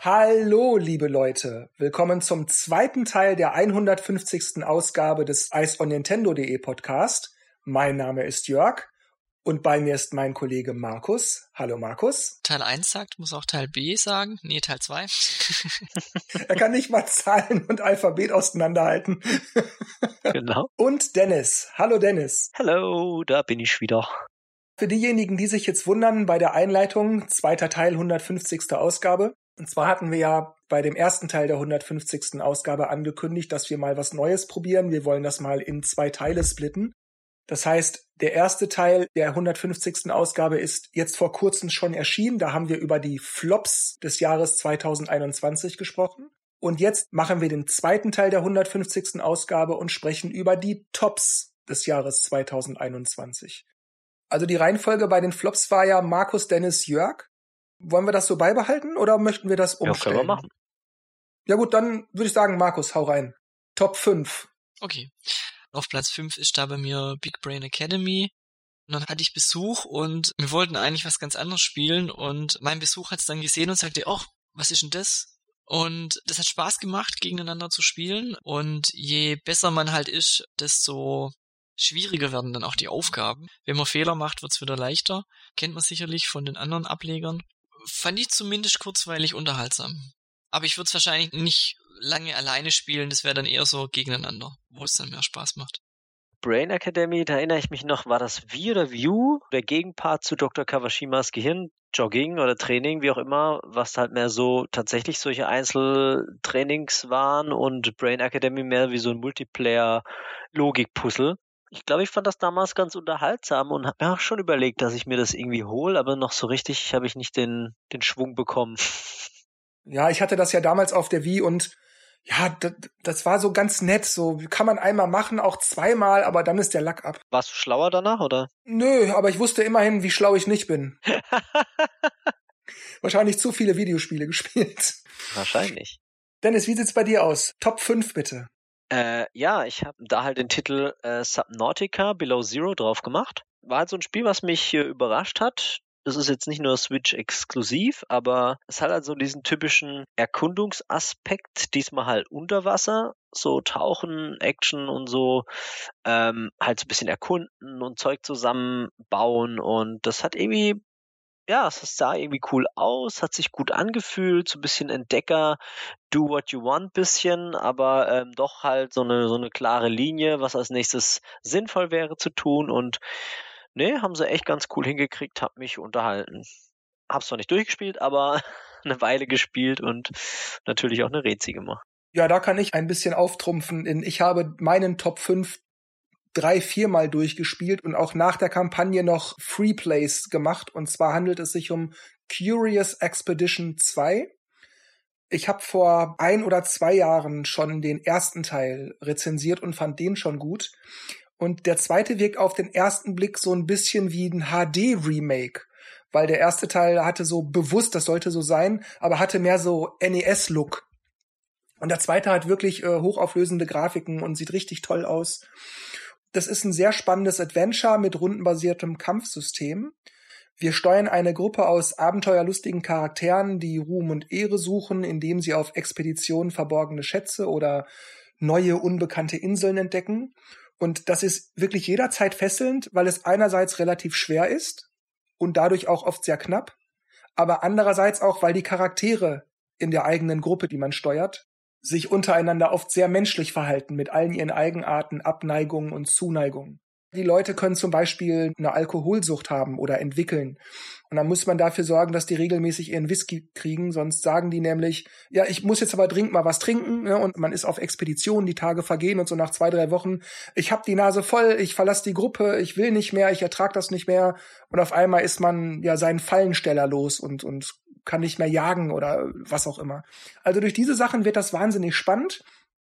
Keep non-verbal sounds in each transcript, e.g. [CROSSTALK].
Hallo, liebe Leute. Willkommen zum zweiten Teil der 150. Ausgabe des Ice on Nintendo.de Podcast. Mein Name ist Jörg und bei mir ist mein Kollege Markus. Hallo, Markus. Teil 1 sagt, muss auch Teil B sagen. Nee, Teil 2. [LAUGHS] er kann nicht mal Zahlen und Alphabet auseinanderhalten. [LAUGHS] genau. Und Dennis. Hallo, Dennis. Hallo, da bin ich wieder. Für diejenigen, die sich jetzt wundern bei der Einleitung, zweiter Teil 150. Ausgabe. Und zwar hatten wir ja bei dem ersten Teil der 150. Ausgabe angekündigt, dass wir mal was Neues probieren. Wir wollen das mal in zwei Teile splitten. Das heißt, der erste Teil der 150. Ausgabe ist jetzt vor kurzem schon erschienen. Da haben wir über die Flops des Jahres 2021 gesprochen. Und jetzt machen wir den zweiten Teil der 150. Ausgabe und sprechen über die Tops des Jahres 2021. Also die Reihenfolge bei den Flops war ja Markus Dennis Jörg. Wollen wir das so beibehalten oder möchten wir das umstellen? Ja, können wir machen. Ja gut, dann würde ich sagen, Markus, hau rein. Top 5. Okay. Auf Platz 5 ist da bei mir Big Brain Academy. Und dann hatte ich Besuch und wir wollten eigentlich was ganz anderes spielen und mein Besuch hat es dann gesehen und sagte, oh, was ist denn das? Und das hat Spaß gemacht, gegeneinander zu spielen. Und je besser man halt ist, desto schwieriger werden dann auch die Aufgaben. Wenn man Fehler macht, wird's wieder leichter. Kennt man sicherlich von den anderen Ablegern fand ich zumindest kurzweilig unterhaltsam. Aber ich würde es wahrscheinlich nicht lange alleine spielen, das wäre dann eher so gegeneinander, wo es dann mehr Spaß macht. Brain Academy, da erinnere ich mich noch, war das V oder View, der Gegenpart zu Dr. Kawashimas Gehirnjogging oder Training, wie auch immer, was halt mehr so tatsächlich solche Einzeltrainings waren und Brain Academy mehr wie so ein Multiplayer-Logik-Puzzle ich glaube, ich fand das damals ganz unterhaltsam und habe mir auch schon überlegt, dass ich mir das irgendwie hole, aber noch so richtig habe ich nicht den, den Schwung bekommen. Ja, ich hatte das ja damals auf der Wii und ja, das, das war so ganz nett. So kann man einmal machen, auch zweimal, aber dann ist der Lack ab. Warst du schlauer danach, oder? Nö, aber ich wusste immerhin, wie schlau ich nicht bin. [LAUGHS] Wahrscheinlich zu viele Videospiele [LAUGHS] gespielt. Wahrscheinlich. Dennis, wie sieht's bei dir aus? Top 5 bitte. Äh, ja, ich habe da halt den Titel äh, Subnautica Below Zero drauf gemacht. War halt so ein Spiel, was mich äh, überrascht hat. Das ist jetzt nicht nur Switch exklusiv, aber es hat halt so diesen typischen Erkundungsaspekt, diesmal halt unter Wasser, so Tauchen, Action und so, ähm, halt so ein bisschen erkunden und Zeug zusammenbauen und das hat irgendwie ja, es sah irgendwie cool aus, hat sich gut angefühlt, so ein bisschen Entdecker, do what you want bisschen, aber ähm, doch halt so eine, so eine klare Linie, was als nächstes sinnvoll wäre zu tun und ne, haben sie echt ganz cool hingekriegt, hab mich unterhalten. Hab's zwar nicht durchgespielt, aber [LAUGHS] eine Weile gespielt und natürlich auch eine Rezi gemacht. Ja, da kann ich ein bisschen auftrumpfen. Ich habe meinen Top 5 drei, viermal durchgespielt und auch nach der Kampagne noch Free Plays gemacht. Und zwar handelt es sich um Curious Expedition 2. Ich habe vor ein oder zwei Jahren schon den ersten Teil rezensiert und fand den schon gut. Und der zweite wirkt auf den ersten Blick so ein bisschen wie ein HD-Remake, weil der erste Teil hatte so bewusst, das sollte so sein, aber hatte mehr so NES-Look. Und der zweite hat wirklich äh, hochauflösende Grafiken und sieht richtig toll aus. Das ist ein sehr spannendes Adventure mit rundenbasiertem Kampfsystem. Wir steuern eine Gruppe aus abenteuerlustigen Charakteren, die Ruhm und Ehre suchen, indem sie auf Expeditionen verborgene Schätze oder neue unbekannte Inseln entdecken. Und das ist wirklich jederzeit fesselnd, weil es einerseits relativ schwer ist und dadurch auch oft sehr knapp, aber andererseits auch, weil die Charaktere in der eigenen Gruppe, die man steuert, sich untereinander oft sehr menschlich verhalten mit allen ihren Eigenarten, Abneigungen und Zuneigungen. Die Leute können zum Beispiel eine Alkoholsucht haben oder entwickeln. Und dann muss man dafür sorgen, dass die regelmäßig ihren Whisky kriegen, sonst sagen die nämlich, ja, ich muss jetzt aber dringend mal was trinken. Ne? Und man ist auf Expedition, die Tage vergehen und so nach zwei, drei Wochen, ich hab die Nase voll, ich verlasse die Gruppe, ich will nicht mehr, ich ertrag das nicht mehr. Und auf einmal ist man ja seinen Fallensteller los und, und kann nicht mehr jagen oder was auch immer. Also durch diese Sachen wird das wahnsinnig spannend.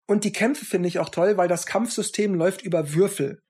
Und die Kämpfe finde ich auch toll, weil das Kampfsystem läuft über Würfel.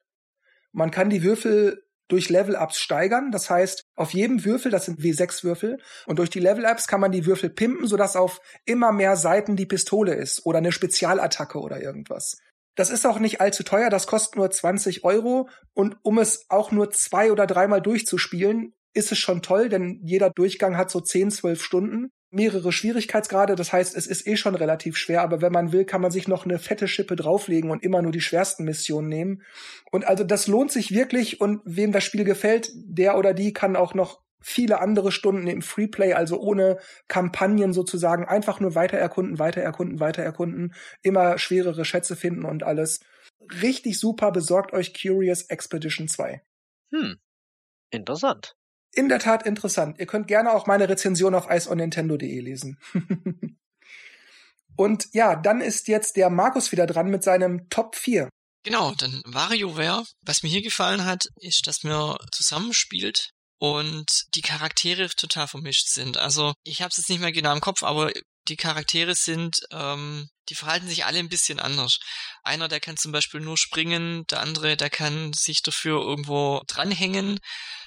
Man kann die Würfel durch Level-Ups steigern. Das heißt, auf jedem Würfel, das sind W6-Würfel, und durch die Level-Ups kann man die Würfel pimpen, sodass auf immer mehr Seiten die Pistole ist oder eine Spezialattacke oder irgendwas. Das ist auch nicht allzu teuer, das kostet nur 20 Euro und um es auch nur zwei oder dreimal durchzuspielen, ist es schon toll, denn jeder Durchgang hat so 10, 12 Stunden mehrere Schwierigkeitsgrade. Das heißt, es ist eh schon relativ schwer, aber wenn man will, kann man sich noch eine fette Schippe drauflegen und immer nur die schwersten Missionen nehmen. Und also das lohnt sich wirklich und wem das Spiel gefällt, der oder die kann auch noch viele andere Stunden im Freeplay, also ohne Kampagnen sozusagen, einfach nur weiter erkunden, weiter erkunden, weiter erkunden, immer schwerere Schätze finden und alles. Richtig super, besorgt euch Curious Expedition 2. Hm, interessant in der Tat interessant. Ihr könnt gerne auch meine Rezension auf iceonnintendo.de lesen. [LAUGHS] Und ja, dann ist jetzt der Markus wieder dran mit seinem Top 4. Genau, dann WarioWare. Was mir hier gefallen hat, ist, dass man zusammenspielt und die Charaktere total vermischt sind. Also ich habe es jetzt nicht mehr genau im Kopf, aber die Charaktere sind, ähm, die verhalten sich alle ein bisschen anders. Einer, der kann zum Beispiel nur springen, der andere, der kann sich dafür irgendwo dranhängen.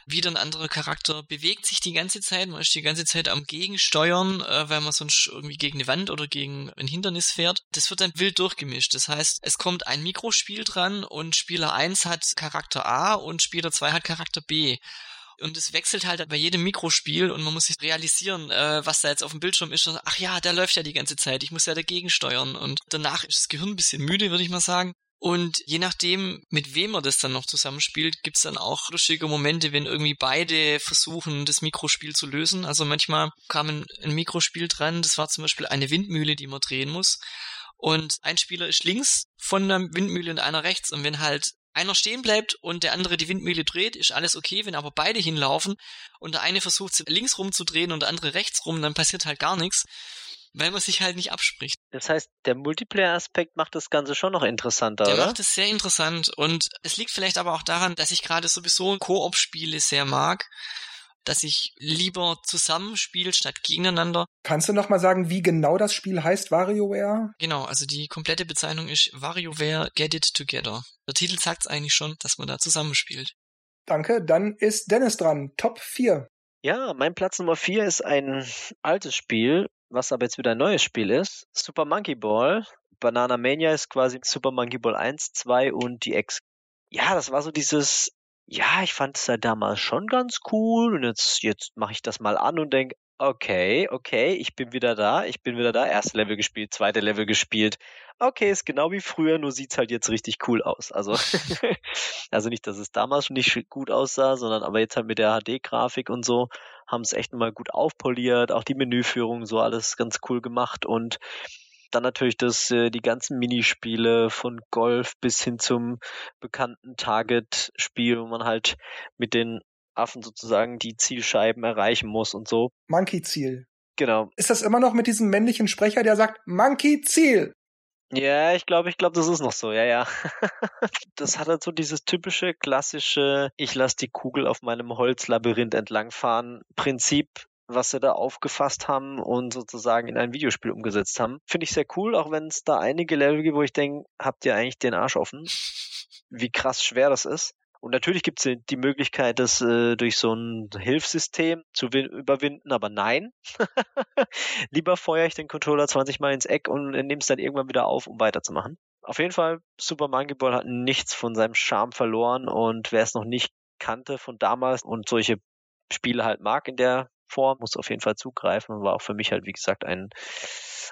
Wieder ein anderer Charakter bewegt sich die ganze Zeit, man ist die ganze Zeit am Gegensteuern, äh, weil man sonst irgendwie gegen eine Wand oder gegen ein Hindernis fährt. Das wird dann wild durchgemischt. Das heißt, es kommt ein Mikrospiel dran und Spieler 1 hat Charakter A und Spieler 2 hat Charakter B und es wechselt halt bei jedem Mikrospiel und man muss sich realisieren, äh, was da jetzt auf dem Bildschirm ist. Und, ach ja, der läuft ja die ganze Zeit, ich muss ja dagegen steuern und danach ist das Gehirn ein bisschen müde, würde ich mal sagen. Und je nachdem, mit wem man das dann noch zusammenspielt, gibt's dann auch lustige Momente, wenn irgendwie beide versuchen, das Mikrospiel zu lösen. Also manchmal kam ein, ein Mikrospiel dran, das war zum Beispiel eine Windmühle, die man drehen muss. Und ein Spieler ist links von der Windmühle und einer rechts. Und wenn halt einer stehen bleibt und der andere die Windmühle dreht, ist alles okay. Wenn aber beide hinlaufen und der eine versucht, sie links rumzudrehen und der andere rechts rum, dann passiert halt gar nichts, weil man sich halt nicht abspricht. Das heißt, der Multiplayer-Aspekt macht das Ganze schon noch interessanter, der oder? Der macht es sehr interessant und es liegt vielleicht aber auch daran, dass ich gerade sowieso Koop-Spiele sehr mag dass ich lieber zusammenspiele statt gegeneinander. Kannst du noch mal sagen, wie genau das Spiel heißt, WarioWare? Genau, also die komplette Bezeichnung ist WarioWare Get It Together. Der Titel sagt es eigentlich schon, dass man da zusammenspielt. Danke, dann ist Dennis dran. Top 4. Ja, mein Platz Nummer 4 ist ein altes Spiel, was aber jetzt wieder ein neues Spiel ist. Super Monkey Ball. Banana Mania ist quasi Super Monkey Ball 1, 2 und die X. Ja, das war so dieses ja, ich fand es ja damals schon ganz cool und jetzt, jetzt mache ich das mal an und denke, okay, okay, ich bin wieder da, ich bin wieder da, erste Level gespielt, zweite Level gespielt. Okay, ist genau wie früher, nur sieht's halt jetzt richtig cool aus. Also, [LAUGHS] [LAUGHS] also nicht, dass es damals schon nicht gut aussah, sondern aber jetzt halt mit der HD-Grafik und so haben es echt mal gut aufpoliert, auch die Menüführung so alles ganz cool gemacht und dann natürlich das, äh, die ganzen Minispiele von Golf bis hin zum bekannten Target-Spiel, wo man halt mit den Affen sozusagen die Zielscheiben erreichen muss und so. Monkey-Ziel. Genau. Ist das immer noch mit diesem männlichen Sprecher, der sagt Monkey-Ziel? Ja, ich glaube, ich glaube, das ist noch so, ja, ja. [LAUGHS] das hat halt so dieses typische, klassische, ich lasse die Kugel auf meinem Holzlabyrinth entlangfahren Prinzip, was sie da aufgefasst haben und sozusagen in ein Videospiel umgesetzt haben. Finde ich sehr cool, auch wenn es da einige Level gibt, wo ich denke, habt ihr eigentlich den Arsch offen? [LAUGHS] Wie krass schwer das ist. Und natürlich gibt es die Möglichkeit, das äh, durch so ein Hilfssystem zu überwinden, aber nein. [LAUGHS] Lieber feuere ich den Controller 20 Mal ins Eck und nehme es dann irgendwann wieder auf, um weiterzumachen. Auf jeden Fall, Super Monkey Ball hat nichts von seinem Charme verloren und wer es noch nicht kannte von damals und solche Spiele halt mag in der Form, muss auf jeden Fall zugreifen und war auch für mich halt, wie gesagt, ein,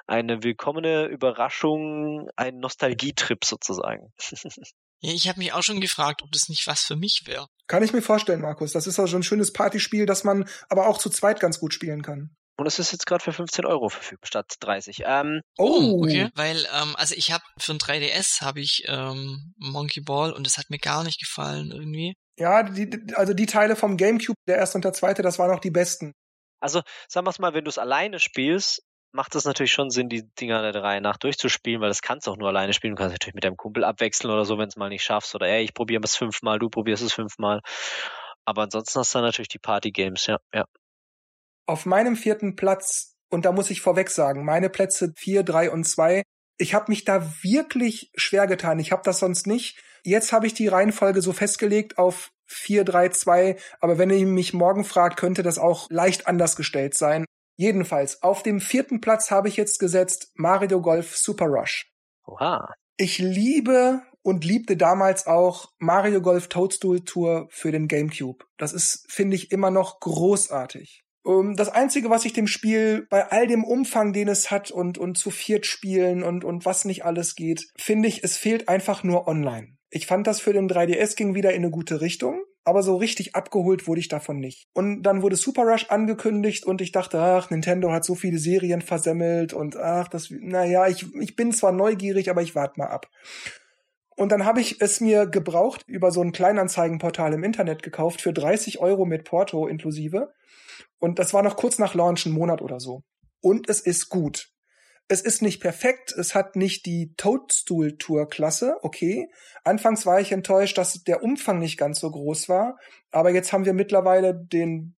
eine willkommene Überraschung, ein Nostalgietrip sozusagen. [LAUGHS] Ja, ich habe mich auch schon gefragt, ob das nicht was für mich wäre. Kann ich mir vorstellen, Markus. Das ist auch schon ein schönes Partyspiel, das man aber auch zu zweit ganz gut spielen kann. Und es ist jetzt gerade für 15 Euro verfügbar statt 30. Ähm, oh, okay. Weil, ähm, also ich habe für ein 3DS habe ich ähm, Monkey Ball und das hat mir gar nicht gefallen irgendwie. Ja, die, also die Teile vom GameCube, der erste und der zweite, das waren auch die besten. Also, sagen wir es mal, wenn du es alleine spielst, macht es natürlich schon Sinn, die Dinger der Reihe nach durchzuspielen, weil das kannst du auch nur alleine spielen. Du kannst natürlich mit deinem Kumpel abwechseln oder so, wenn es mal nicht schaffst. Oder ey, ich probiere es fünfmal, du probierst es fünfmal. Aber ansonsten hast du dann natürlich die Party-Games, ja, ja. Auf meinem vierten Platz, und da muss ich vorweg sagen, meine Plätze vier, drei und zwei, ich habe mich da wirklich schwer getan. Ich habe das sonst nicht. Jetzt habe ich die Reihenfolge so festgelegt auf 4-3-2, aber wenn ihr mich morgen fragt, könnte das auch leicht anders gestellt sein. Jedenfalls, auf dem vierten Platz habe ich jetzt gesetzt Mario Golf Super Rush. Oha. Ich liebe und liebte damals auch Mario Golf Toadstool Tour für den GameCube. Das ist, finde ich, immer noch großartig. Ähm, das Einzige, was ich dem Spiel bei all dem Umfang, den es hat und, und zu viert spielen und, und was nicht alles geht, finde ich, es fehlt einfach nur online. Ich fand das für den 3DS ging wieder in eine gute Richtung, aber so richtig abgeholt wurde ich davon nicht. Und dann wurde Super Rush angekündigt und ich dachte, ach, Nintendo hat so viele Serien versemmelt und ach, das, naja, ich, ich bin zwar neugierig, aber ich warte mal ab. Und dann habe ich es mir gebraucht über so ein Kleinanzeigenportal im Internet gekauft für 30 Euro mit Porto inklusive. Und das war noch kurz nach Launch, einen Monat oder so. Und es ist gut. Es ist nicht perfekt, es hat nicht die Toadstool-Tour-Klasse, okay. Anfangs war ich enttäuscht, dass der Umfang nicht ganz so groß war, aber jetzt haben wir mittlerweile den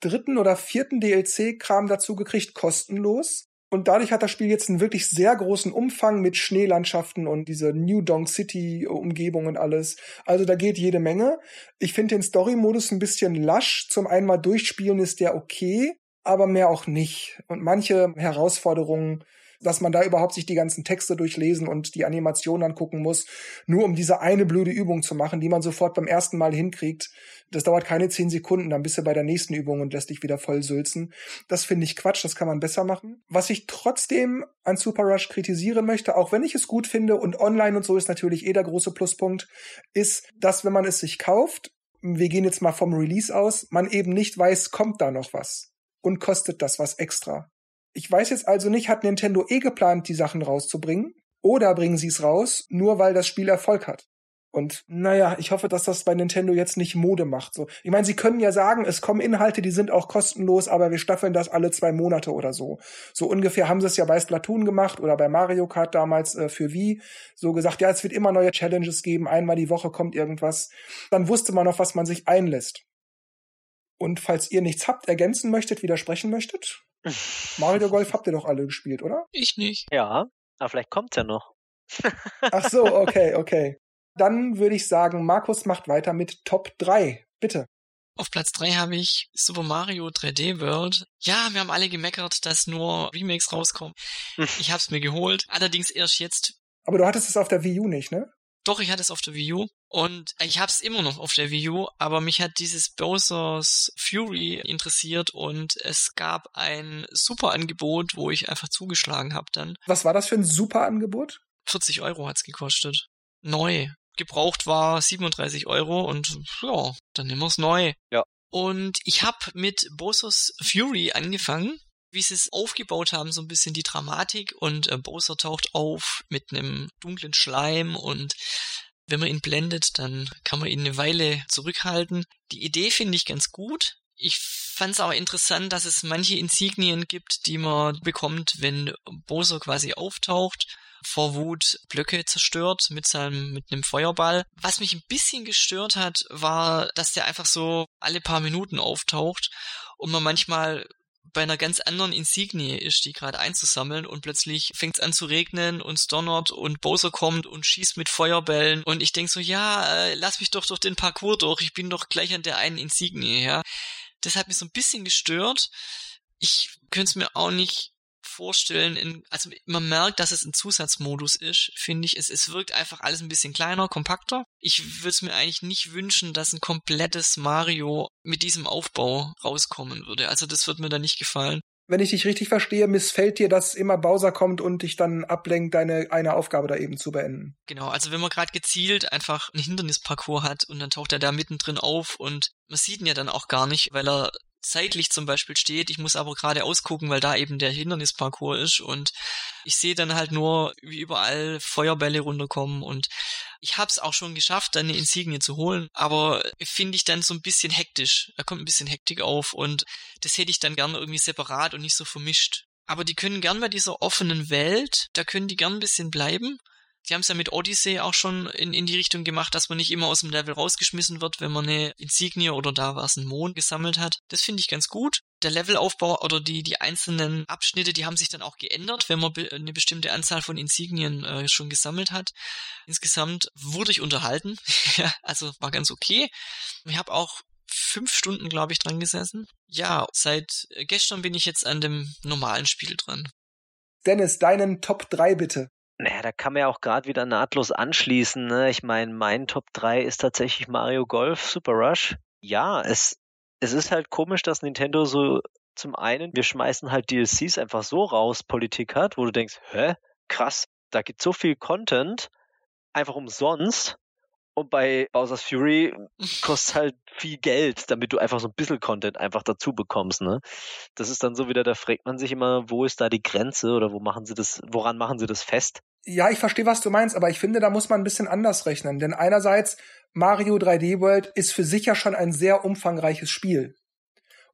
dritten oder vierten DLC-Kram dazu gekriegt, kostenlos. Und dadurch hat das Spiel jetzt einen wirklich sehr großen Umfang mit Schneelandschaften und diese New Donk City Umgebung und alles. Also da geht jede Menge. Ich finde den Story-Modus ein bisschen lasch. Zum einen mal durchspielen ist der okay, aber mehr auch nicht. Und manche Herausforderungen dass man da überhaupt sich die ganzen Texte durchlesen und die Animation angucken muss, nur um diese eine blöde Übung zu machen, die man sofort beim ersten Mal hinkriegt. Das dauert keine zehn Sekunden, dann bist du bei der nächsten Übung und lässt dich wieder voll sülzen. Das finde ich Quatsch, das kann man besser machen. Was ich trotzdem an Super Rush kritisieren möchte, auch wenn ich es gut finde und online und so ist natürlich eh der große Pluspunkt, ist, dass wenn man es sich kauft, wir gehen jetzt mal vom Release aus, man eben nicht weiß, kommt da noch was und kostet das was extra. Ich weiß jetzt also nicht, hat Nintendo eh geplant, die Sachen rauszubringen? Oder bringen sie es raus, nur weil das Spiel Erfolg hat? Und naja, ich hoffe, dass das bei Nintendo jetzt nicht Mode macht. So, ich meine, sie können ja sagen, es kommen Inhalte, die sind auch kostenlos, aber wir staffeln das alle zwei Monate oder so. So ungefähr haben sie es ja bei Splatoon gemacht oder bei Mario Kart damals äh, für Wii. So gesagt, ja, es wird immer neue Challenges geben, einmal die Woche kommt irgendwas. Dann wusste man noch, was man sich einlässt. Und falls ihr nichts habt, ergänzen möchtet, widersprechen möchtet, Mario Golf habt ihr doch alle gespielt, oder? Ich nicht. Ja, aber vielleicht kommt's ja noch. [LAUGHS] Ach so, okay, okay. Dann würde ich sagen, Markus macht weiter mit Top 3. Bitte. Auf Platz 3 habe ich Super Mario 3D World. Ja, wir haben alle gemeckert, dass nur Remakes rauskommen. [LAUGHS] Ich habe es mir geholt, allerdings erst jetzt. Aber du hattest es auf der Wii U nicht, ne? Doch, ich hatte es auf der Wii U und ich habe es immer noch auf der Wii U, aber mich hat dieses Bowser's Fury interessiert und es gab ein super Angebot, wo ich einfach zugeschlagen habe dann. Was war das für ein super Angebot? 40 Euro hat's gekostet. Neu. Gebraucht war 37 Euro und ja, dann nehmen wir's neu. Ja. Und ich habe mit Bowser's Fury angefangen wie sie es aufgebaut haben, so ein bisschen die Dramatik und äh, Bowser taucht auf mit einem dunklen Schleim und wenn man ihn blendet, dann kann man ihn eine Weile zurückhalten. Die Idee finde ich ganz gut. Ich fand es aber interessant, dass es manche Insignien gibt, die man bekommt, wenn Bowser quasi auftaucht vor Wut Blöcke zerstört mit seinem, mit einem Feuerball. Was mich ein bisschen gestört hat, war, dass der einfach so alle paar Minuten auftaucht und man manchmal bei einer ganz anderen Insignie ist, die gerade einzusammeln und plötzlich fängt es an zu regnen und donnert und Bowser kommt und schießt mit Feuerbällen und ich denk so, ja, äh, lass mich doch durch den Parcours durch, ich bin doch gleich an der einen Insignie, ja. Das hat mich so ein bisschen gestört. Ich könnte es mir auch nicht vorstellen, in, also man merkt, dass es ein Zusatzmodus ist, finde ich. Es, es wirkt einfach alles ein bisschen kleiner, kompakter. Ich würde es mir eigentlich nicht wünschen, dass ein komplettes Mario mit diesem Aufbau rauskommen würde. Also das wird mir da nicht gefallen. Wenn ich dich richtig verstehe, missfällt dir, dass immer Bowser kommt und dich dann ablenkt, deine eine Aufgabe da eben zu beenden. Genau, also wenn man gerade gezielt einfach einen Hindernisparcours hat und dann taucht er da mittendrin auf und man sieht ihn ja dann auch gar nicht, weil er zeitlich zum Beispiel steht. Ich muss aber gerade ausgucken, weil da eben der Hindernisparcours ist und ich sehe dann halt nur, wie überall Feuerbälle runterkommen und ich habe es auch schon geschafft, eine Insignie zu holen, aber finde ich dann so ein bisschen hektisch. Da kommt ein bisschen Hektik auf und das hätte ich dann gerne irgendwie separat und nicht so vermischt. Aber die können gern bei dieser offenen Welt, da können die gern ein bisschen bleiben Sie haben es ja mit Odyssey auch schon in, in die Richtung gemacht, dass man nicht immer aus dem Level rausgeschmissen wird, wenn man eine Insignie oder da war es ein Mond gesammelt hat. Das finde ich ganz gut. der Levelaufbau oder die, die einzelnen Abschnitte, die haben sich dann auch geändert, wenn man be eine bestimmte Anzahl von Insignien äh, schon gesammelt hat. Insgesamt wurde ich unterhalten, [LAUGHS] ja, also war ganz okay. Ich habe auch fünf Stunden, glaube ich, dran gesessen. Ja, seit gestern bin ich jetzt an dem normalen Spiel dran. Dennis, deinen Top 3 bitte. Naja, da kann man ja auch gerade wieder nahtlos anschließen. Ne? Ich meine, mein Top 3 ist tatsächlich Mario Golf Super Rush. Ja, es, es ist halt komisch, dass Nintendo so zum einen, wir schmeißen halt DLCs einfach so raus, Politik hat, wo du denkst, hä, krass, da gibt so viel Content, einfach umsonst. Und bei Bowser's Fury kostet halt viel Geld, damit du einfach so ein bisschen Content einfach dazu bekommst, ne? Das ist dann so wieder, da fragt man sich immer, wo ist da die Grenze oder wo machen sie das, woran machen sie das fest? Ja, ich verstehe, was du meinst, aber ich finde, da muss man ein bisschen anders rechnen. Denn einerseits, Mario 3D World ist für sich ja schon ein sehr umfangreiches Spiel.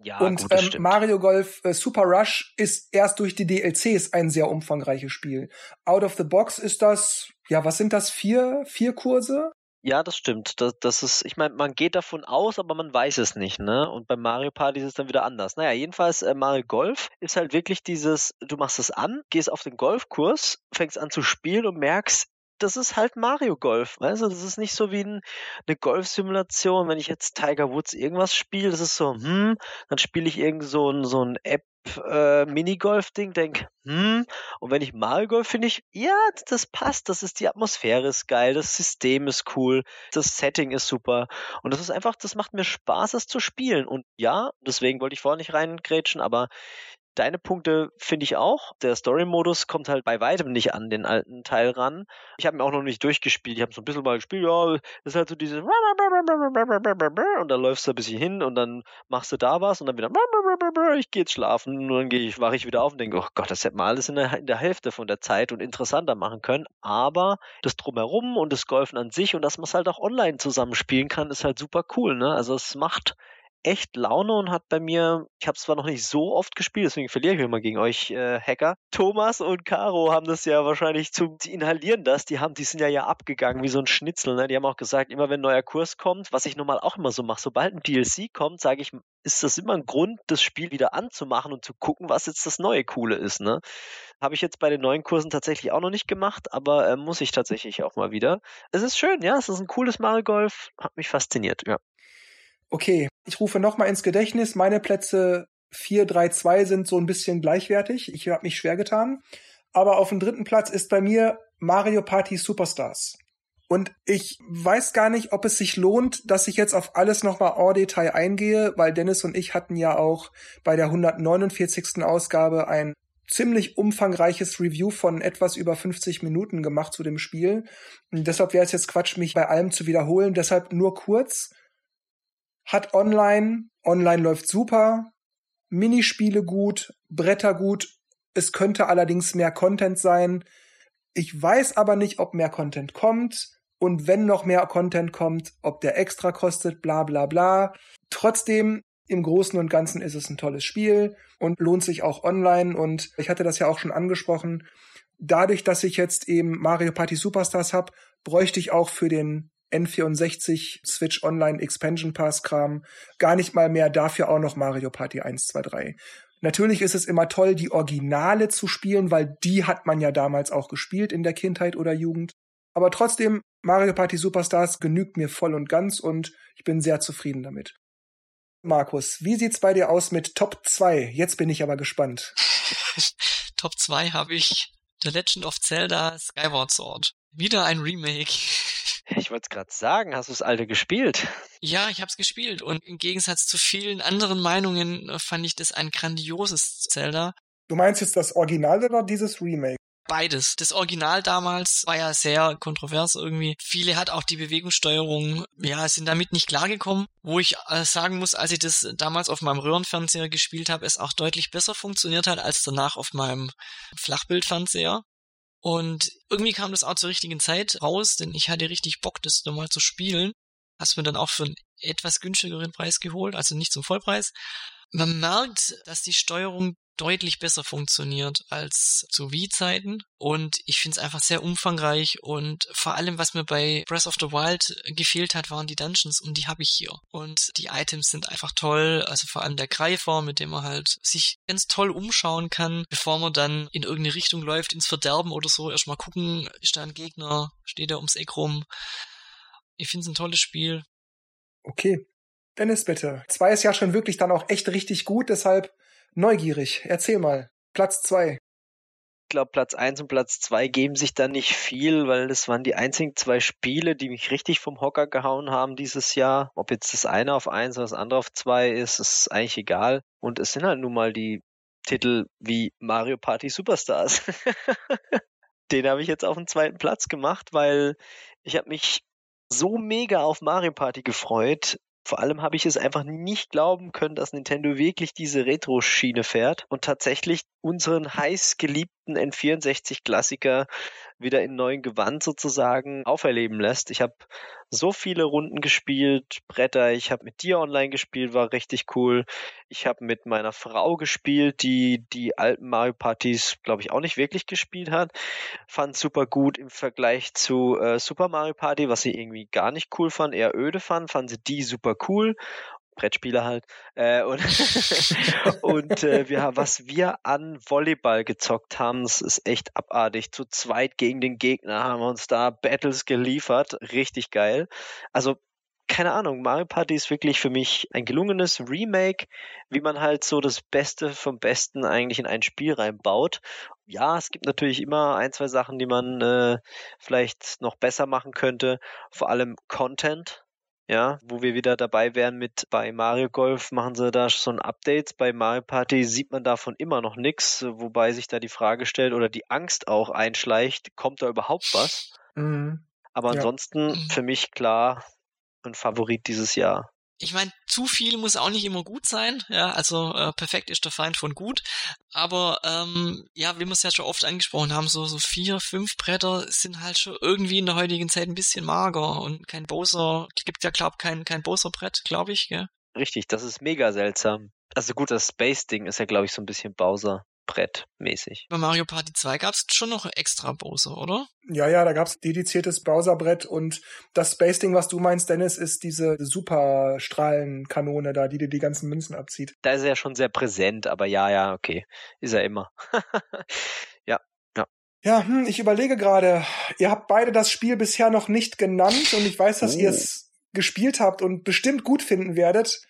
Ja, und gut, ähm, Mario Golf äh, Super Rush ist erst durch die DLCs ein sehr umfangreiches Spiel. Out of the Box ist das, ja, was sind das? Vier, vier Kurse? Ja, das stimmt. Das, das ist, ich meine, man geht davon aus, aber man weiß es nicht, ne? Und bei Mario Party ist es dann wieder anders. Naja, jedenfalls äh, Mario Golf ist halt wirklich dieses, du machst es an, gehst auf den Golfkurs, fängst an zu spielen und merkst, das ist halt Mario Golf. Weißt du, das ist nicht so wie ein, eine Golfsimulation. Wenn ich jetzt Tiger Woods irgendwas spiele, das ist so, hm, dann spiele ich irgend so ein, so ein App äh, Minigolf-Ding, denk, hm, und wenn ich Mario Golf finde ich, ja, das passt, das ist die Atmosphäre ist geil, das System ist cool, das Setting ist super und das ist einfach, das macht mir Spaß, es zu spielen und ja, deswegen wollte ich vorher nicht reingrätschen, aber Deine Punkte finde ich auch. Der Story-Modus kommt halt bei weitem nicht an den alten Teil ran. Ich habe ihn auch noch nicht durchgespielt. Ich habe so ein bisschen mal gespielt. Ja, das ist halt so dieses und dann läufst du ein bisschen hin und dann machst du da was und dann wieder ich gehe jetzt schlafen und dann ich, wache ich wieder auf und denke, oh Gott, das hätte man alles in der, in der Hälfte von der Zeit und interessanter machen können. Aber das Drumherum und das Golfen an sich und dass man es halt auch online zusammenspielen kann, ist halt super cool. Ne? Also es macht echt Laune und hat bei mir, ich habe es zwar noch nicht so oft gespielt, deswegen verliere ich immer gegen euch äh, Hacker. Thomas und Caro haben das ja wahrscheinlich zum, die inhalieren das, die haben, die sind ja ja abgegangen wie so ein Schnitzel, ne? Die haben auch gesagt, immer wenn ein neuer Kurs kommt, was ich normal auch immer so mache, sobald ein DLC kommt, sage ich, ist das immer ein Grund, das Spiel wieder anzumachen und zu gucken, was jetzt das neue Coole ist, ne? Habe ich jetzt bei den neuen Kursen tatsächlich auch noch nicht gemacht, aber äh, muss ich tatsächlich auch mal wieder. Es ist schön, ja, es ist ein cooles Mario Golf, hat mich fasziniert, ja. Okay, ich rufe nochmal ins Gedächtnis, meine Plätze 4, 3, 2 sind so ein bisschen gleichwertig. Ich habe mich schwer getan. Aber auf dem dritten Platz ist bei mir Mario Party Superstars. Und ich weiß gar nicht, ob es sich lohnt, dass ich jetzt auf alles nochmal en Detail eingehe, weil Dennis und ich hatten ja auch bei der 149. Ausgabe ein ziemlich umfangreiches Review von etwas über 50 Minuten gemacht zu dem Spiel. Und deshalb wäre es jetzt Quatsch, mich bei allem zu wiederholen. Deshalb nur kurz hat online, online läuft super, Minispiele gut, Bretter gut. Es könnte allerdings mehr Content sein. Ich weiß aber nicht, ob mehr Content kommt und wenn noch mehr Content kommt, ob der extra kostet, bla bla bla. Trotzdem, im Großen und Ganzen ist es ein tolles Spiel und lohnt sich auch online und ich hatte das ja auch schon angesprochen. Dadurch, dass ich jetzt eben Mario Party Superstars habe, bräuchte ich auch für den N64, Switch Online, Expansion Pass Kram, gar nicht mal mehr dafür auch noch Mario Party 1, 2, 3. Natürlich ist es immer toll, die Originale zu spielen, weil die hat man ja damals auch gespielt in der Kindheit oder Jugend. Aber trotzdem, Mario Party Superstars genügt mir voll und ganz und ich bin sehr zufrieden damit. Markus, wie sieht's bei dir aus mit Top 2? Jetzt bin ich aber gespannt. [LAUGHS] Top 2 habe ich The Legend of Zelda Skyward Sword. Wieder ein Remake. Ich wollte es gerade sagen, hast du das alte gespielt? Ja, ich habe es gespielt und im Gegensatz zu vielen anderen Meinungen äh, fand ich das ein grandioses Zelda. Du meinst jetzt das Original oder dieses Remake? Beides. Das Original damals war ja sehr kontrovers irgendwie. Viele hat auch die Bewegungssteuerung, ja, sind damit nicht klargekommen. Wo ich äh, sagen muss, als ich das damals auf meinem Röhrenfernseher gespielt habe, es auch deutlich besser funktioniert hat als danach auf meinem Flachbildfernseher. Und irgendwie kam das auch zur richtigen Zeit raus, denn ich hatte richtig Bock, das nochmal zu spielen. Hast mir dann auch für einen etwas günstigeren Preis geholt, also nicht zum Vollpreis. Man merkt, dass die Steuerung deutlich besser funktioniert als zu Wii-Zeiten. Und ich finde es einfach sehr umfangreich und vor allem, was mir bei Breath of the Wild gefehlt hat, waren die Dungeons und die habe ich hier. Und die Items sind einfach toll, also vor allem der Greifer, mit dem man halt sich ganz toll umschauen kann, bevor man dann in irgendeine Richtung läuft, ins Verderben oder so. Erstmal gucken, ist da ein Gegner, steht er ums Eck rum. Ich finde es ein tolles Spiel. Okay. Dennis, bitte. Zwei ist ja schon wirklich dann auch echt richtig gut, deshalb neugierig. Erzähl mal. Platz zwei. Ich glaube, Platz eins und Platz zwei geben sich da nicht viel, weil das waren die einzigen zwei Spiele, die mich richtig vom Hocker gehauen haben dieses Jahr. Ob jetzt das eine auf eins oder das andere auf zwei ist, ist eigentlich egal. Und es sind halt nun mal die Titel wie Mario Party Superstars. [LAUGHS] Den habe ich jetzt auf den zweiten Platz gemacht, weil ich habe mich so mega auf Mario Party gefreut. Vor allem habe ich es einfach nicht glauben können, dass Nintendo wirklich diese Retro-Schiene fährt und tatsächlich unseren heiß geliebten N64-Klassiker wieder in neuen Gewand sozusagen auferleben lässt. Ich habe so viele Runden gespielt, Bretter, ich habe mit dir online gespielt, war richtig cool. Ich habe mit meiner Frau gespielt, die die alten Mario Partys, glaube ich, auch nicht wirklich gespielt hat. Fand super gut im Vergleich zu äh, Super Mario Party, was sie irgendwie gar nicht cool fand, eher öde fand, fand sie die super cool Brettspiele halt. Äh, und [LAUGHS] und äh, wir haben, was wir an Volleyball gezockt haben, das ist echt abartig. Zu zweit gegen den Gegner haben wir uns da Battles geliefert. Richtig geil. Also keine Ahnung, Mario Party ist wirklich für mich ein gelungenes Remake, wie man halt so das Beste vom Besten eigentlich in ein Spiel reinbaut. Ja, es gibt natürlich immer ein, zwei Sachen, die man äh, vielleicht noch besser machen könnte. Vor allem Content ja, wo wir wieder dabei wären mit bei Mario Golf machen sie da so ein Update. Bei Mario Party sieht man davon immer noch nichts, wobei sich da die Frage stellt oder die Angst auch einschleicht, kommt da überhaupt was? Mhm. Aber ja. ansonsten mhm. für mich klar ein Favorit dieses Jahr ich meine, zu viel muss auch nicht immer gut sein. Ja, also äh, perfekt ist der Feind von gut. Aber ähm, ja, wie wir es ja schon oft angesprochen haben, so so vier, fünf Bretter sind halt schon irgendwie in der heutigen Zeit ein bisschen mager und kein Bowser. Gibt ja glaub kein kein Bowser Brett, glaube ich. Gell? Richtig, das ist mega seltsam. Also gut, das Space Ding ist ja glaube ich so ein bisschen Bowser. Brettmäßig. Bei Mario Party 2 gab es schon noch extra Bowser, oder? Ja, ja, da gab es dediziertes Bowser-Brett und das Space-Ding, was du meinst, Dennis, ist diese Superstrahlenkanone da, die dir die ganzen Münzen abzieht. Da ist er ja schon sehr präsent, aber ja, ja, okay. Ist er immer. [LAUGHS] ja, ja. Ja, hm, ich überlege gerade, ihr habt beide das Spiel bisher noch nicht genannt und ich weiß, dass oh. ihr es gespielt habt und bestimmt gut finden werdet.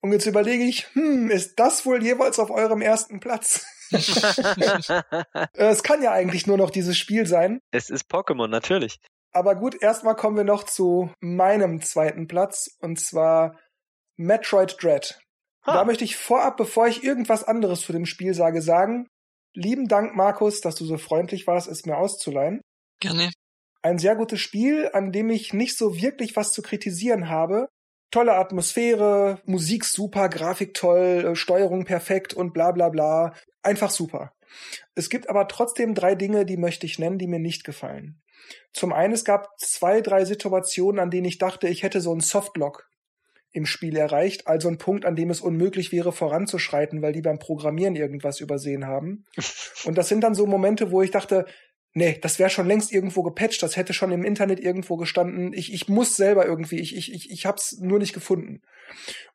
Und jetzt überlege ich, hm, ist das wohl jeweils auf eurem ersten Platz? [LAUGHS] es kann ja eigentlich nur noch dieses Spiel sein. Es ist Pokémon, natürlich. Aber gut, erstmal kommen wir noch zu meinem zweiten Platz und zwar Metroid Dread. Ha. Da möchte ich vorab, bevor ich irgendwas anderes zu dem Spiel sage, sagen, lieben Dank, Markus, dass du so freundlich warst, es mir auszuleihen. Gerne. Ein sehr gutes Spiel, an dem ich nicht so wirklich was zu kritisieren habe, tolle Atmosphäre, Musik super, Grafik toll, äh, Steuerung perfekt und bla bla bla. Einfach super. Es gibt aber trotzdem drei Dinge, die möchte ich nennen, die mir nicht gefallen. Zum einen, es gab zwei, drei Situationen, an denen ich dachte, ich hätte so einen Softlock im Spiel erreicht, also ein Punkt, an dem es unmöglich wäre, voranzuschreiten, weil die beim Programmieren irgendwas übersehen haben. [LAUGHS] Und das sind dann so Momente, wo ich dachte, Nee, das wäre schon längst irgendwo gepatcht, das hätte schon im Internet irgendwo gestanden. Ich, ich muss selber irgendwie, ich, ich, ich, ich hab's nur nicht gefunden.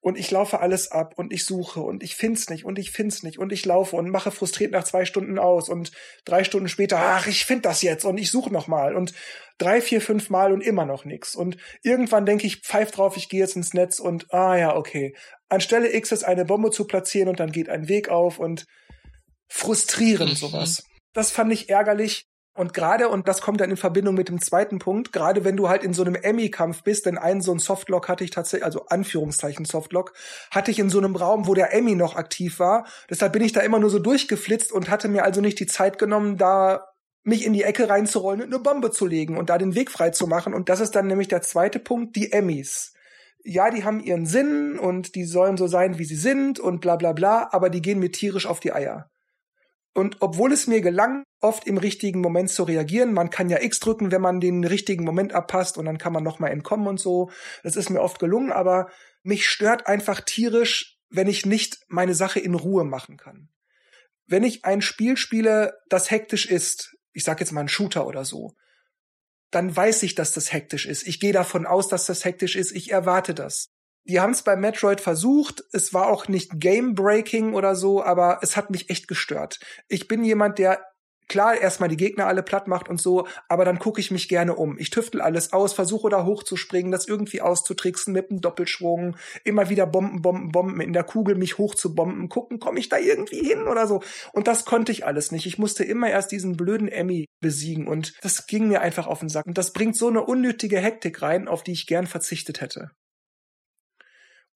Und ich laufe alles ab und ich suche und ich find's nicht und ich find's nicht und ich laufe und mache frustriert nach zwei Stunden aus und drei Stunden später, ach, ich find das jetzt und ich suche nochmal und drei, vier, fünf Mal und immer noch nix. Und irgendwann denke ich, pfeif drauf, ich gehe jetzt ins Netz und ah ja, okay. Anstelle X ist eine Bombe zu platzieren und dann geht ein Weg auf und frustrierend mhm. sowas. Das fand ich ärgerlich. Und gerade, und das kommt dann in Verbindung mit dem zweiten Punkt, gerade wenn du halt in so einem Emmy-Kampf bist, denn einen so ein Softlock hatte ich tatsächlich, also Anführungszeichen Softlock, hatte ich in so einem Raum, wo der Emmy noch aktiv war. Deshalb bin ich da immer nur so durchgeflitzt und hatte mir also nicht die Zeit genommen, da mich in die Ecke reinzurollen und eine Bombe zu legen und da den Weg frei zu machen. Und das ist dann nämlich der zweite Punkt, die Emmys. Ja, die haben ihren Sinn und die sollen so sein, wie sie sind und bla bla bla, aber die gehen mir tierisch auf die Eier. Und obwohl es mir gelang, oft im richtigen Moment zu reagieren, man kann ja X drücken, wenn man den richtigen Moment abpasst und dann kann man nochmal entkommen und so. Das ist mir oft gelungen, aber mich stört einfach tierisch, wenn ich nicht meine Sache in Ruhe machen kann. wenn ich ein Spiel spiele, das hektisch ist, ich sag jetzt mal ein Shooter oder so, dann weiß ich, dass das hektisch ist. Ich gehe davon aus, dass das hektisch ist. Ich erwarte das. Die haben es bei Metroid versucht. Es war auch nicht game-breaking oder so, aber es hat mich echt gestört. Ich bin jemand, der klar erstmal die Gegner alle platt macht und so, aber dann gucke ich mich gerne um. Ich tüftel alles aus, versuche da hochzuspringen, das irgendwie auszutricksen mit einem Doppelschwung, immer wieder Bomben, Bomben, Bomben in der Kugel mich hochzubomben, gucken, komme ich da irgendwie hin oder so. Und das konnte ich alles nicht. Ich musste immer erst diesen blöden Emmy besiegen und das ging mir einfach auf den Sack. Und das bringt so eine unnötige Hektik rein, auf die ich gern verzichtet hätte.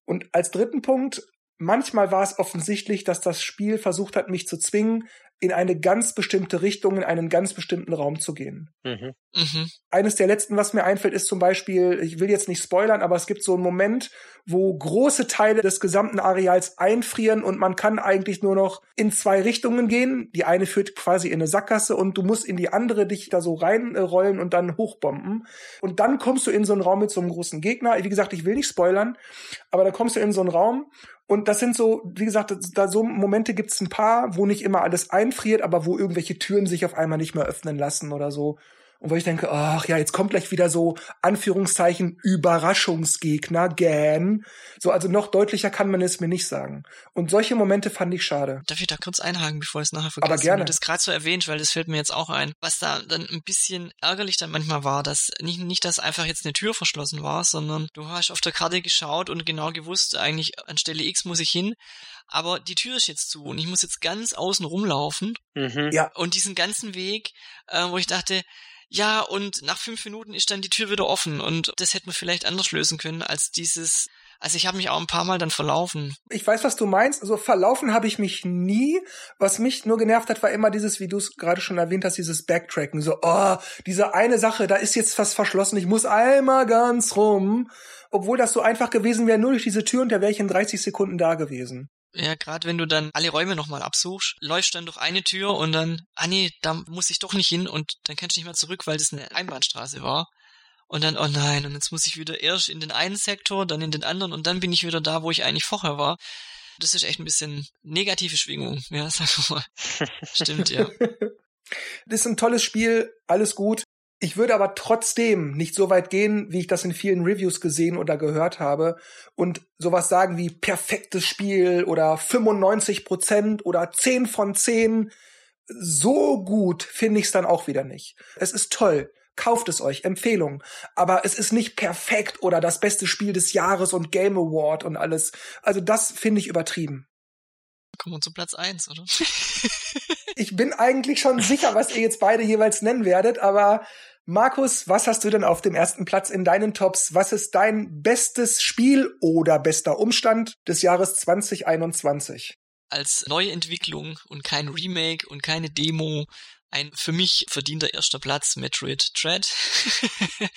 Und als dritten Punkt, manchmal war es offensichtlich, dass das Spiel versucht hat, mich zu zwingen, in eine ganz bestimmte Richtung, in einen ganz bestimmten Raum zu gehen. Mhm. Mhm. Eines der letzten, was mir einfällt, ist zum Beispiel, ich will jetzt nicht spoilern, aber es gibt so einen Moment, wo große Teile des gesamten Areals einfrieren und man kann eigentlich nur noch in zwei Richtungen gehen. Die eine führt quasi in eine Sackgasse und du musst in die andere dich da so reinrollen und dann hochbomben. Und dann kommst du in so einen Raum mit so einem großen Gegner. Wie gesagt, ich will nicht spoilern, aber da kommst du in so einen Raum und das sind so, wie gesagt, da so Momente gibt's ein paar, wo nicht immer alles einfriert, aber wo irgendwelche Türen sich auf einmal nicht mehr öffnen lassen oder so. Und wo ich denke, ach ja, jetzt kommt gleich wieder so Anführungszeichen Überraschungsgegner, gähn. So, also noch deutlicher kann man es mir nicht sagen. Und solche Momente fand ich schade. Darf ich da kurz einhaken, bevor ich es nachher vergesse? Aber gerne. Das gerade so erwähnt, weil das fällt mir jetzt auch ein. Was da dann ein bisschen ärgerlich dann manchmal war, dass nicht, nicht, dass einfach jetzt eine Tür verschlossen war, sondern du hast auf der Karte geschaut und genau gewusst, eigentlich an Stelle X muss ich hin aber die Tür ist jetzt zu und ich muss jetzt ganz außen rumlaufen. Mhm. Ja. Und diesen ganzen Weg, äh, wo ich dachte, ja, und nach fünf Minuten ist dann die Tür wieder offen und das hätte man vielleicht anders lösen können als dieses also ich habe mich auch ein paar Mal dann verlaufen. Ich weiß, was du meinst. Also verlaufen habe ich mich nie. Was mich nur genervt hat, war immer dieses, wie du es gerade schon erwähnt hast, dieses Backtracken. So, oh, diese eine Sache, da ist jetzt fast verschlossen. Ich muss einmal ganz rum. Obwohl das so einfach gewesen wäre, nur durch diese Tür und der wäre ich in 30 Sekunden da gewesen. Ja, gerade wenn du dann alle Räume nochmal absuchst, läufst dann durch eine Tür und dann, ah nee, da muss ich doch nicht hin und dann kannst du nicht mehr zurück, weil das eine Einbahnstraße war. Und dann, oh nein, und jetzt muss ich wieder erst in den einen Sektor, dann in den anderen und dann bin ich wieder da, wo ich eigentlich vorher war. Das ist echt ein bisschen negative Schwingung, ja, [LAUGHS] sag mal. [LAUGHS] Stimmt, ja. Das ist ein tolles Spiel, alles gut. Ich würde aber trotzdem nicht so weit gehen, wie ich das in vielen Reviews gesehen oder gehört habe und sowas sagen wie perfektes Spiel oder 95 Prozent oder 10 von 10. So gut finde ich es dann auch wieder nicht. Es ist toll. Kauft es euch, Empfehlung. Aber es ist nicht perfekt oder das beste Spiel des Jahres und Game Award und alles. Also das finde ich übertrieben. Kommen wir zu Platz eins, oder? ich bin eigentlich schon sicher, was ihr jetzt beide jeweils nennen werdet, aber Markus, was hast du denn auf dem ersten Platz in deinen Tops? Was ist dein bestes Spiel oder bester Umstand des Jahres 2021? Als Neuentwicklung und kein Remake und keine Demo ein für mich verdienter erster Platz Metroid Dread. [LAUGHS]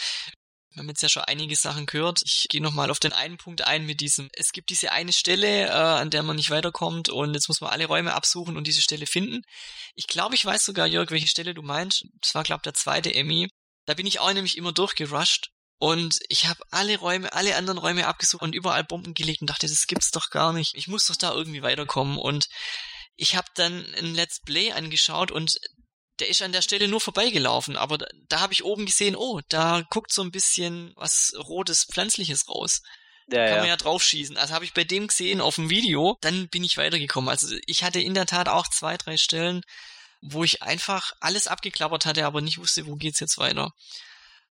Wir haben jetzt ja schon einige Sachen gehört. Ich gehe nochmal auf den einen Punkt ein mit diesem, es gibt diese eine Stelle, äh, an der man nicht weiterkommt und jetzt muss man alle Räume absuchen und diese Stelle finden. Ich glaube, ich weiß sogar, Jörg, welche Stelle du meinst. Das war, glaube der zweite Emmy. Da bin ich auch nämlich immer durchgerusht und ich habe alle Räume, alle anderen Räume abgesucht und überall Bomben gelegt und dachte, das gibt's doch gar nicht. Ich muss doch da irgendwie weiterkommen und ich habe dann ein Let's Play angeschaut und der ist an der Stelle nur vorbeigelaufen, aber da, da habe ich oben gesehen, oh, da guckt so ein bisschen was rotes Pflanzliches raus. Ja, Kann man ja, ja draufschießen. Also habe ich bei dem gesehen auf dem Video, dann bin ich weitergekommen. Also ich hatte in der Tat auch zwei, drei Stellen, wo ich einfach alles abgeklappert hatte, aber nicht wusste, wo geht's jetzt weiter.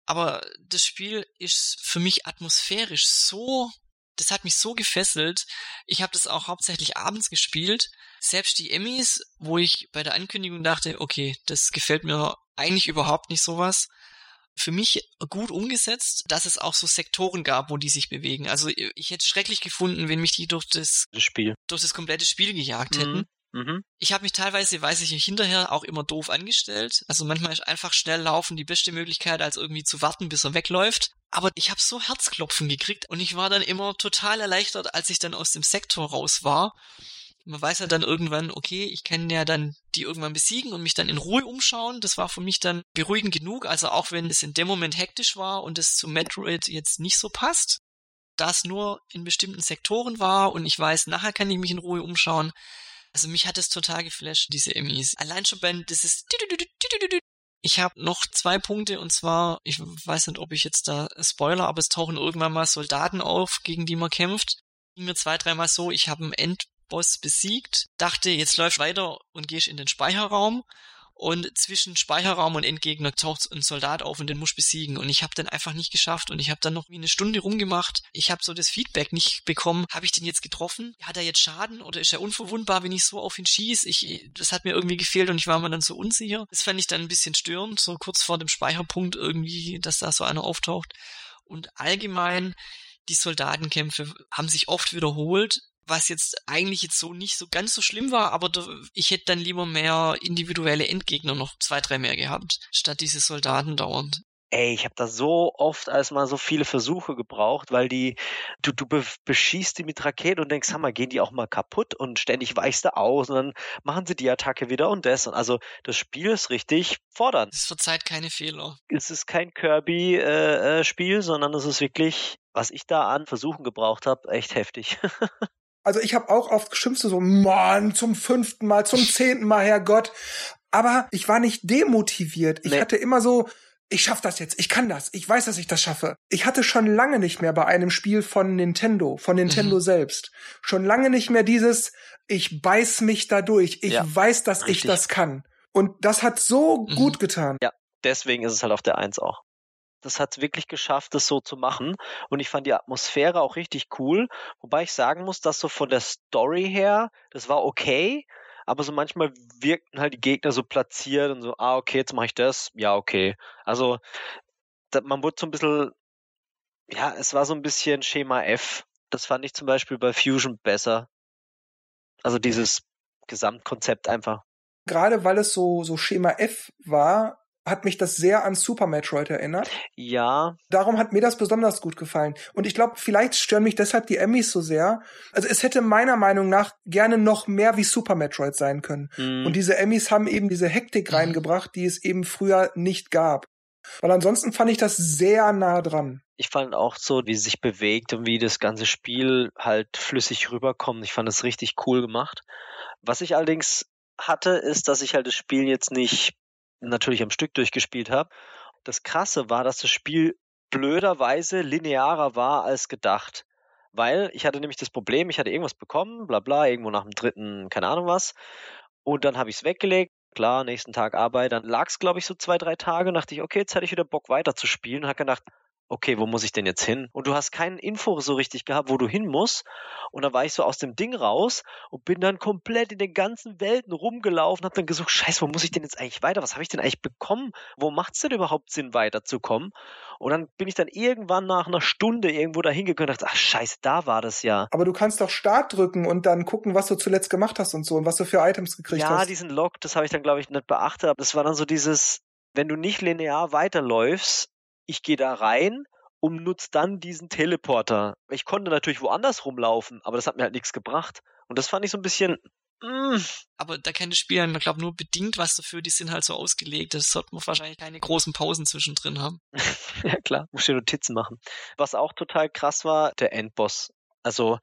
Aber das Spiel ist für mich atmosphärisch so das hat mich so gefesselt. Ich habe das auch hauptsächlich abends gespielt. Selbst die Emmys, wo ich bei der Ankündigung dachte, okay, das gefällt mir eigentlich überhaupt nicht sowas. Für mich gut umgesetzt, dass es auch so Sektoren gab, wo die sich bewegen. Also ich hätte es schrecklich gefunden, wenn mich die durch das, das Spiel, durch das komplette Spiel gejagt hätten. Mhm. Ich habe mich teilweise, weiß ich, hinterher auch immer doof angestellt. Also manchmal ist einfach schnell laufen die beste Möglichkeit, als irgendwie zu warten, bis er wegläuft. Aber ich habe so Herzklopfen gekriegt und ich war dann immer total erleichtert, als ich dann aus dem Sektor raus war. Man weiß ja dann irgendwann, okay, ich kann ja dann die irgendwann besiegen und mich dann in Ruhe umschauen. Das war für mich dann beruhigend genug. Also auch wenn es in dem Moment hektisch war und es zu Metroid jetzt nicht so passt, da es nur in bestimmten Sektoren war und ich weiß, nachher kann ich mich in Ruhe umschauen, Also mich hat es total geflasht, diese Emmys. Allein schon bei dieses ich habe noch zwei Punkte und zwar, ich weiß nicht, ob ich jetzt da Spoiler, aber es tauchen irgendwann mal Soldaten auf, gegen die man kämpft. Ging mir zwei, dreimal so, ich habe einen Endboss besiegt, dachte, jetzt läuft weiter und gehst in den Speicherraum und zwischen Speicherraum und Endgegner taucht ein Soldat auf und den muss besiegen und ich habe den einfach nicht geschafft und ich habe dann noch wie eine Stunde rumgemacht. Ich habe so das Feedback nicht bekommen. Habe ich den jetzt getroffen? Hat er jetzt Schaden oder ist er unverwundbar, wenn ich so auf ihn schieße? Ich, das hat mir irgendwie gefehlt und ich war mir dann so unsicher. Das fand ich dann ein bisschen störend, so kurz vor dem Speicherpunkt irgendwie, dass da so einer auftaucht. Und allgemein die Soldatenkämpfe haben sich oft wiederholt was jetzt eigentlich jetzt so nicht so ganz so schlimm war, aber ich hätte dann lieber mehr individuelle Endgegner noch zwei, drei mehr gehabt, statt diese Soldaten dauernd. Ey, ich habe da so oft als mal so viele Versuche gebraucht, weil die, du, du be beschießt die mit Raketen und denkst, mal, gehen die auch mal kaputt und ständig weichst du aus und dann machen sie die Attacke wieder und das. Und also das Spiel ist richtig fordernd. Es verzeiht keine Fehler. Es ist kein Kirby-Spiel, äh, äh, sondern es ist wirklich, was ich da an Versuchen gebraucht habe, echt heftig. [LAUGHS] Also ich habe auch oft geschimpft, so, Mann, zum fünften Mal, zum zehnten Mal, Herrgott. Aber ich war nicht demotiviert. Ich nee. hatte immer so, ich schaff das jetzt, ich kann das, ich weiß, dass ich das schaffe. Ich hatte schon lange nicht mehr bei einem Spiel von Nintendo, von Nintendo mhm. selbst, schon lange nicht mehr dieses, ich beiß mich da durch, ich ja, weiß, dass richtig. ich das kann. Und das hat so mhm. gut getan. Ja, deswegen ist es halt auf der Eins auch das hat wirklich geschafft, das so zu machen. Und ich fand die Atmosphäre auch richtig cool. Wobei ich sagen muss, dass so von der Story her, das war okay. Aber so manchmal wirkten halt die Gegner so platziert und so, ah, okay, jetzt mache ich das. Ja, okay. Also, man wurde so ein bisschen, ja, es war so ein bisschen Schema F. Das fand ich zum Beispiel bei Fusion besser. Also dieses Gesamtkonzept einfach. Gerade weil es so, so Schema F war, hat mich das sehr an Super Metroid erinnert. Ja. Darum hat mir das besonders gut gefallen. Und ich glaube, vielleicht stören mich deshalb die Emmys so sehr. Also es hätte meiner Meinung nach gerne noch mehr wie Super Metroid sein können. Mhm. Und diese Emmys haben eben diese Hektik reingebracht, die es eben früher nicht gab. Weil ansonsten fand ich das sehr nah dran. Ich fand auch so, wie es sich bewegt und wie das ganze Spiel halt flüssig rüberkommt. Ich fand es richtig cool gemacht. Was ich allerdings hatte, ist, dass ich halt das Spiel jetzt nicht natürlich am Stück durchgespielt habe. Das Krasse war, dass das Spiel blöderweise linearer war als gedacht. Weil ich hatte nämlich das Problem, ich hatte irgendwas bekommen, bla bla, irgendwo nach dem dritten, keine Ahnung was. Und dann habe ich es weggelegt. Klar, nächsten Tag Arbeit. Dann lag es, glaube ich, so zwei, drei Tage. Und dachte ich, okay, jetzt hätte ich wieder Bock weiterzuspielen. Und habe gedacht, okay, wo muss ich denn jetzt hin? Und du hast keinen Info so richtig gehabt, wo du hin musst. Und da war ich so aus dem Ding raus und bin dann komplett in den ganzen Welten rumgelaufen, hab dann gesucht, scheiße, wo muss ich denn jetzt eigentlich weiter? Was habe ich denn eigentlich bekommen? Wo macht's denn überhaupt Sinn, weiterzukommen? Und dann bin ich dann irgendwann nach einer Stunde irgendwo da hingekommen und dachte, ach scheiße, da war das ja. Aber du kannst doch Start drücken und dann gucken, was du zuletzt gemacht hast und so und was du für Items gekriegt ja, hast. Ja, diesen Log, das habe ich dann, glaube ich, nicht beachtet. Aber das war dann so dieses, wenn du nicht linear weiterläufst, ich gehe da rein und nutze dann diesen Teleporter. Ich konnte natürlich woanders rumlaufen, aber das hat mir halt nichts gebracht. Und das fand ich so ein bisschen. Mm. Aber da kennt das Spiel, ich glaube, nur bedingt was dafür, die sind halt so ausgelegt. Das sollte man wahrscheinlich keine großen Pausen zwischendrin haben. [LAUGHS] ja klar, muss ja Notizen machen. Was auch total krass war, der Endboss. Also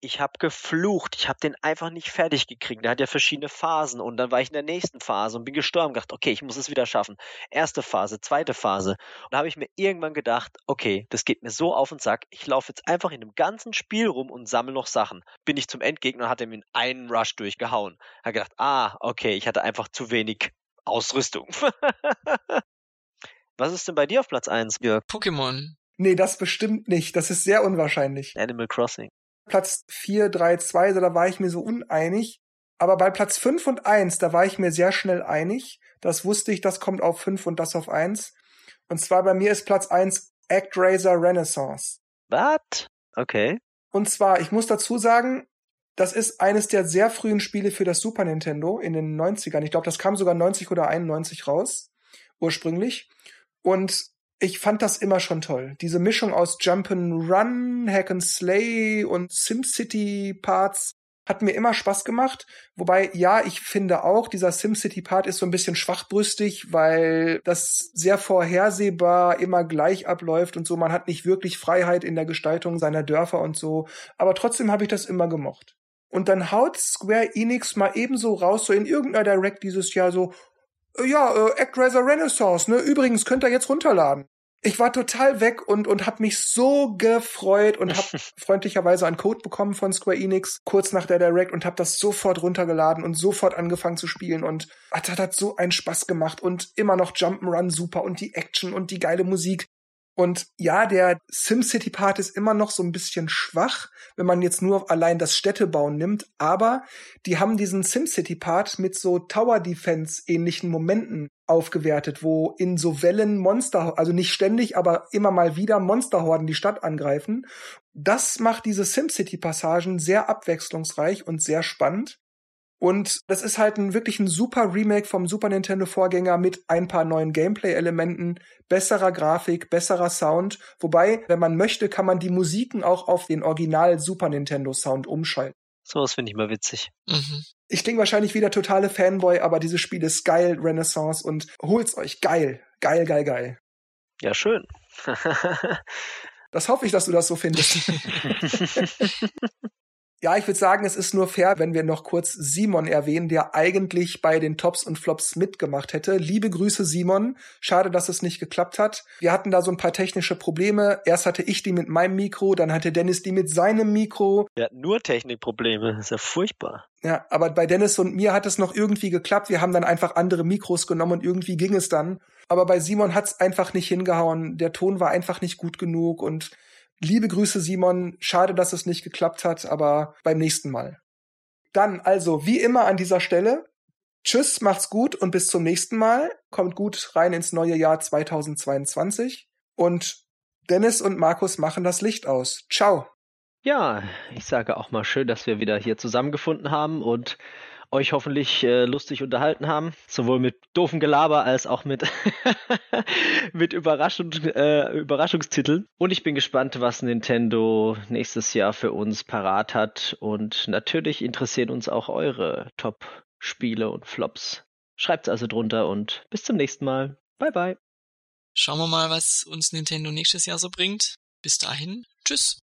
ich habe geflucht, ich habe den einfach nicht fertig gekriegt. Der hat ja verschiedene Phasen und dann war ich in der nächsten Phase und bin gestorben, gedacht, okay, ich muss es wieder schaffen. Erste Phase, zweite Phase. Und da habe ich mir irgendwann gedacht, okay, das geht mir so auf den Sack. Ich laufe jetzt einfach in dem ganzen Spiel rum und sammle noch Sachen. Bin ich zum Endgegner und hatte ihm in einen Rush durchgehauen. Habe gedacht, ah, okay, ich hatte einfach zu wenig Ausrüstung. [LAUGHS] Was ist denn bei dir auf Platz 1, Jörg? Pokémon. Nee, das bestimmt nicht. Das ist sehr unwahrscheinlich. Animal Crossing. Platz 4, 3, 2, da war ich mir so uneinig. Aber bei Platz 5 und 1, da war ich mir sehr schnell einig. Das wusste ich, das kommt auf 5 und das auf 1. Und zwar bei mir ist Platz 1 ActRaiser Renaissance. What? Okay. Und zwar, ich muss dazu sagen, das ist eines der sehr frühen Spiele für das Super Nintendo in den 90ern. Ich glaube, das kam sogar 90 oder 91 raus, ursprünglich. Und ich fand das immer schon toll. Diese Mischung aus Jump'n'Run, Hack and Slay und SimCity Parts hat mir immer Spaß gemacht. Wobei, ja, ich finde auch, dieser SimCity-Part ist so ein bisschen schwachbrüstig, weil das sehr vorhersehbar immer gleich abläuft und so. Man hat nicht wirklich Freiheit in der Gestaltung seiner Dörfer und so. Aber trotzdem habe ich das immer gemocht. Und dann haut Square Enix mal ebenso raus, so in irgendeiner Direct dieses Jahr so, ja, äh, ActRaiser Renaissance, ne? Übrigens könnt ihr jetzt runterladen. Ich war total weg und und hab mich so gefreut und hab [LAUGHS] freundlicherweise einen Code bekommen von Square Enix kurz nach der Direct und hab das sofort runtergeladen und sofort angefangen zu spielen und hat, hat so einen Spaß gemacht und immer noch Jump'n'Run super und die Action und die geile Musik. Und ja, der SimCity-Part ist immer noch so ein bisschen schwach, wenn man jetzt nur allein das Städtebauen nimmt. Aber die haben diesen SimCity-Part mit so Tower-Defense-ähnlichen Momenten aufgewertet, wo in so Wellen Monster, also nicht ständig, aber immer mal wieder Monsterhorden die Stadt angreifen. Das macht diese SimCity-Passagen sehr abwechslungsreich und sehr spannend. Und das ist halt ein wirklich ein super Remake vom Super Nintendo Vorgänger mit ein paar neuen Gameplay-Elementen, besserer Grafik, besserer Sound. Wobei, wenn man möchte, kann man die Musiken auch auf den Original Super Nintendo Sound umschalten. Sowas finde ich mal witzig. Mhm. Ich klinge wahrscheinlich wieder totale Fanboy, aber dieses Spiel ist geil, Renaissance und holt's euch. Geil. Geil, geil, geil. Ja, schön. das hoffe ich, dass du das so findest. [LAUGHS] [LAUGHS] Ja, ich würde sagen, es ist nur fair, wenn wir noch kurz Simon erwähnen, der eigentlich bei den Tops und Flops mitgemacht hätte. Liebe Grüße, Simon. Schade, dass es nicht geklappt hat. Wir hatten da so ein paar technische Probleme. Erst hatte ich die mit meinem Mikro, dann hatte Dennis die mit seinem Mikro. Wir hatten nur Technikprobleme. Das ist ja furchtbar. Ja, aber bei Dennis und mir hat es noch irgendwie geklappt. Wir haben dann einfach andere Mikros genommen und irgendwie ging es dann. Aber bei Simon hat es einfach nicht hingehauen. Der Ton war einfach nicht gut genug und Liebe Grüße, Simon. Schade, dass es nicht geklappt hat, aber beim nächsten Mal. Dann also, wie immer an dieser Stelle, tschüss, macht's gut und bis zum nächsten Mal. Kommt gut rein ins neue Jahr 2022. Und Dennis und Markus machen das Licht aus. Ciao. Ja, ich sage auch mal schön, dass wir wieder hier zusammengefunden haben und euch hoffentlich äh, lustig unterhalten haben. Sowohl mit doofen Gelaber als auch mit, [LAUGHS] mit Überraschung, äh, Überraschungstiteln. Und ich bin gespannt, was Nintendo nächstes Jahr für uns parat hat. Und natürlich interessieren uns auch eure Top-Spiele und Flops. Schreibt's also drunter und bis zum nächsten Mal. Bye bye. Schauen wir mal, was uns Nintendo nächstes Jahr so bringt. Bis dahin, tschüss.